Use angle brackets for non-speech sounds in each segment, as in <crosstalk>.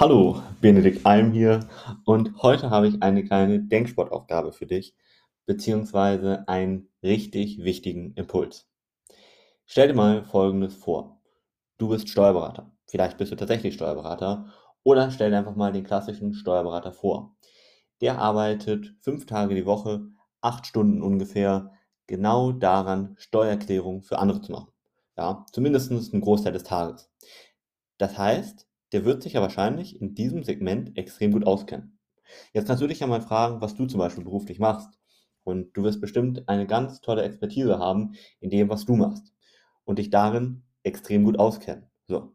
Hallo, Benedikt Alm hier und heute habe ich eine kleine Denksportaufgabe für dich, beziehungsweise einen richtig wichtigen Impuls. Stell dir mal Folgendes vor. Du bist Steuerberater. Vielleicht bist du tatsächlich Steuerberater oder stell dir einfach mal den klassischen Steuerberater vor. Der arbeitet fünf Tage die Woche, acht Stunden ungefähr, genau daran, Steuererklärung für andere zu machen. Ja, zumindest einen Großteil des Tages. Das heißt, der wird sich ja wahrscheinlich in diesem Segment extrem gut auskennen. Jetzt kannst du dich ja mal fragen, was du zum Beispiel beruflich machst. Und du wirst bestimmt eine ganz tolle Expertise haben in dem, was du machst. Und dich darin extrem gut auskennen. So.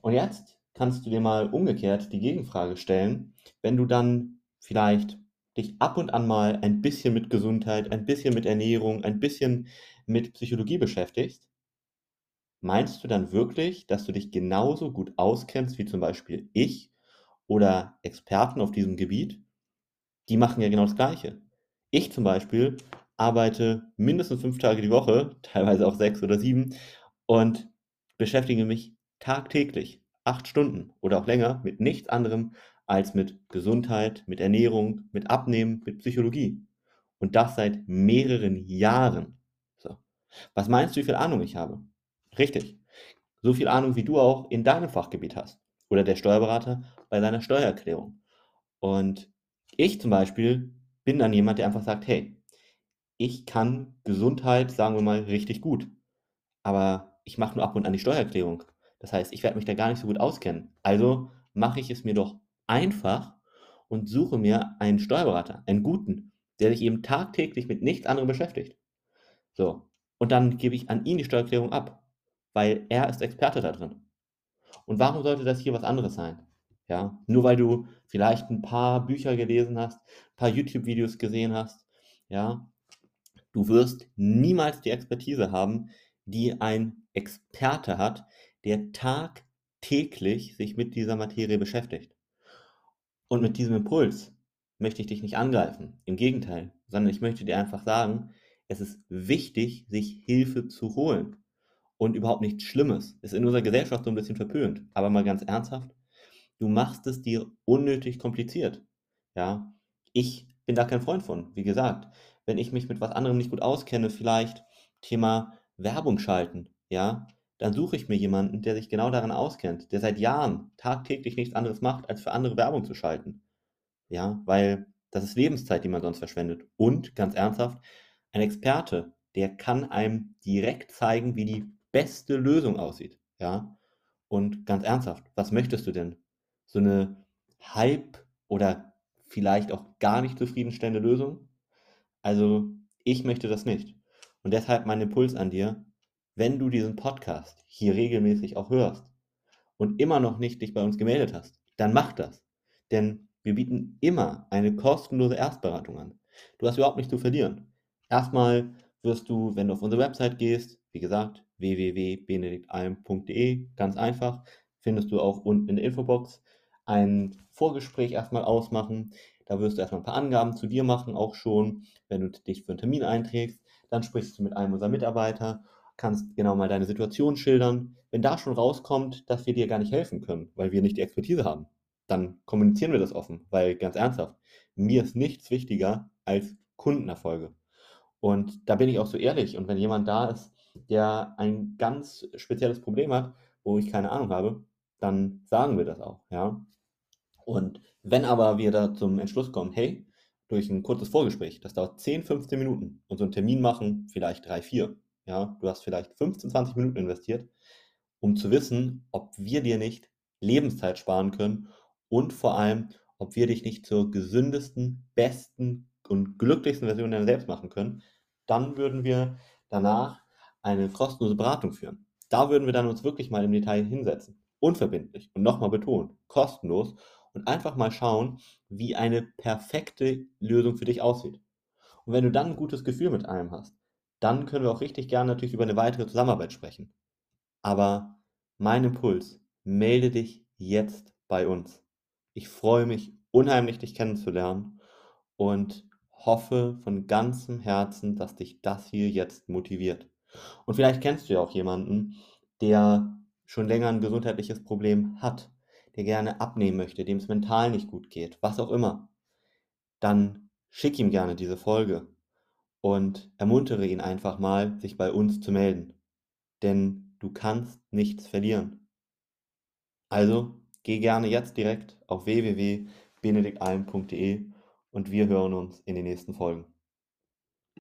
Und jetzt kannst du dir mal umgekehrt die Gegenfrage stellen, wenn du dann vielleicht dich ab und an mal ein bisschen mit Gesundheit, ein bisschen mit Ernährung, ein bisschen mit Psychologie beschäftigst, Meinst du dann wirklich, dass du dich genauso gut auskennst wie zum Beispiel ich oder Experten auf diesem Gebiet? Die machen ja genau das Gleiche. Ich zum Beispiel arbeite mindestens fünf Tage die Woche, <laughs> teilweise auch sechs oder sieben, und beschäftige mich tagtäglich, acht Stunden oder auch länger, mit nichts anderem als mit Gesundheit, mit Ernährung, mit Abnehmen, mit Psychologie. Und das seit mehreren Jahren. So. Was meinst du, wie viel Ahnung ich habe? Richtig. So viel Ahnung, wie du auch in deinem Fachgebiet hast. Oder der Steuerberater bei seiner Steuererklärung. Und ich zum Beispiel bin dann jemand, der einfach sagt, hey, ich kann Gesundheit, sagen wir mal, richtig gut. Aber ich mache nur ab und an die Steuererklärung. Das heißt, ich werde mich da gar nicht so gut auskennen. Also mache ich es mir doch einfach und suche mir einen Steuerberater, einen guten, der sich eben tagtäglich mit nichts anderem beschäftigt. So. Und dann gebe ich an ihn die Steuererklärung ab weil er ist Experte da drin. Und warum sollte das hier was anderes sein? Ja, nur weil du vielleicht ein paar Bücher gelesen hast, ein paar YouTube-Videos gesehen hast, ja, du wirst niemals die Expertise haben, die ein Experte hat, der tagtäglich sich mit dieser Materie beschäftigt. Und mit diesem Impuls möchte ich dich nicht angreifen, im Gegenteil, sondern ich möchte dir einfach sagen, es ist wichtig, sich Hilfe zu holen und überhaupt nichts Schlimmes. Ist in unserer Gesellschaft so ein bisschen verpönt. Aber mal ganz ernsthaft, du machst es dir unnötig kompliziert. Ja, ich bin da kein Freund von. Wie gesagt, wenn ich mich mit was anderem nicht gut auskenne, vielleicht Thema Werbung schalten, ja, dann suche ich mir jemanden, der sich genau daran auskennt, der seit Jahren tagtäglich nichts anderes macht, als für andere Werbung zu schalten. Ja, weil das ist Lebenszeit, die man sonst verschwendet. Und ganz ernsthaft, ein Experte, der kann einem direkt zeigen, wie die beste Lösung aussieht. Ja? Und ganz ernsthaft, was möchtest du denn? So eine halb oder vielleicht auch gar nicht zufriedenstellende Lösung? Also, ich möchte das nicht. Und deshalb mein Impuls an dir, wenn du diesen Podcast hier regelmäßig auch hörst und immer noch nicht dich bei uns gemeldet hast, dann mach das. Denn wir bieten immer eine kostenlose Erstberatung an. Du hast überhaupt nichts zu verlieren. Erstmal wirst du, wenn du auf unsere Website gehst, wie gesagt, www.benediktalm.de, ganz einfach, findest du auch unten in der Infobox ein Vorgespräch erstmal ausmachen. Da wirst du erstmal ein paar Angaben zu dir machen, auch schon, wenn du dich für einen Termin einträgst. Dann sprichst du mit einem unserer Mitarbeiter, kannst genau mal deine Situation schildern. Wenn da schon rauskommt, dass wir dir gar nicht helfen können, weil wir nicht die Expertise haben, dann kommunizieren wir das offen, weil ganz ernsthaft, mir ist nichts wichtiger als Kundenerfolge. Und da bin ich auch so ehrlich. Und wenn jemand da ist, der ein ganz spezielles Problem hat, wo ich keine Ahnung habe, dann sagen wir das auch, ja. Und wenn aber wir da zum Entschluss kommen, hey, durch ein kurzes Vorgespräch, das dauert 10, 15 Minuten und so einen Termin machen vielleicht 3, 4, ja, du hast vielleicht 15, 20 Minuten investiert, um zu wissen, ob wir dir nicht Lebenszeit sparen können und vor allem, ob wir dich nicht zur gesündesten, besten und glücklichsten Version deiner selbst machen können, dann würden wir danach eine kostenlose Beratung führen. Da würden wir dann uns wirklich mal im Detail hinsetzen. Unverbindlich und nochmal betonen, kostenlos und einfach mal schauen, wie eine perfekte Lösung für dich aussieht. Und wenn du dann ein gutes Gefühl mit einem hast, dann können wir auch richtig gerne natürlich über eine weitere Zusammenarbeit sprechen. Aber mein Impuls, melde dich jetzt bei uns. Ich freue mich unheimlich, dich kennenzulernen und hoffe von ganzem Herzen, dass dich das hier jetzt motiviert. Und vielleicht kennst du ja auch jemanden, der schon länger ein gesundheitliches Problem hat, der gerne abnehmen möchte, dem es mental nicht gut geht, was auch immer, dann schick ihm gerne diese Folge und ermuntere ihn einfach mal, sich bei uns zu melden. Denn du kannst nichts verlieren. Also geh gerne jetzt direkt auf www.benediktalm.de und wir hören uns in den nächsten Folgen.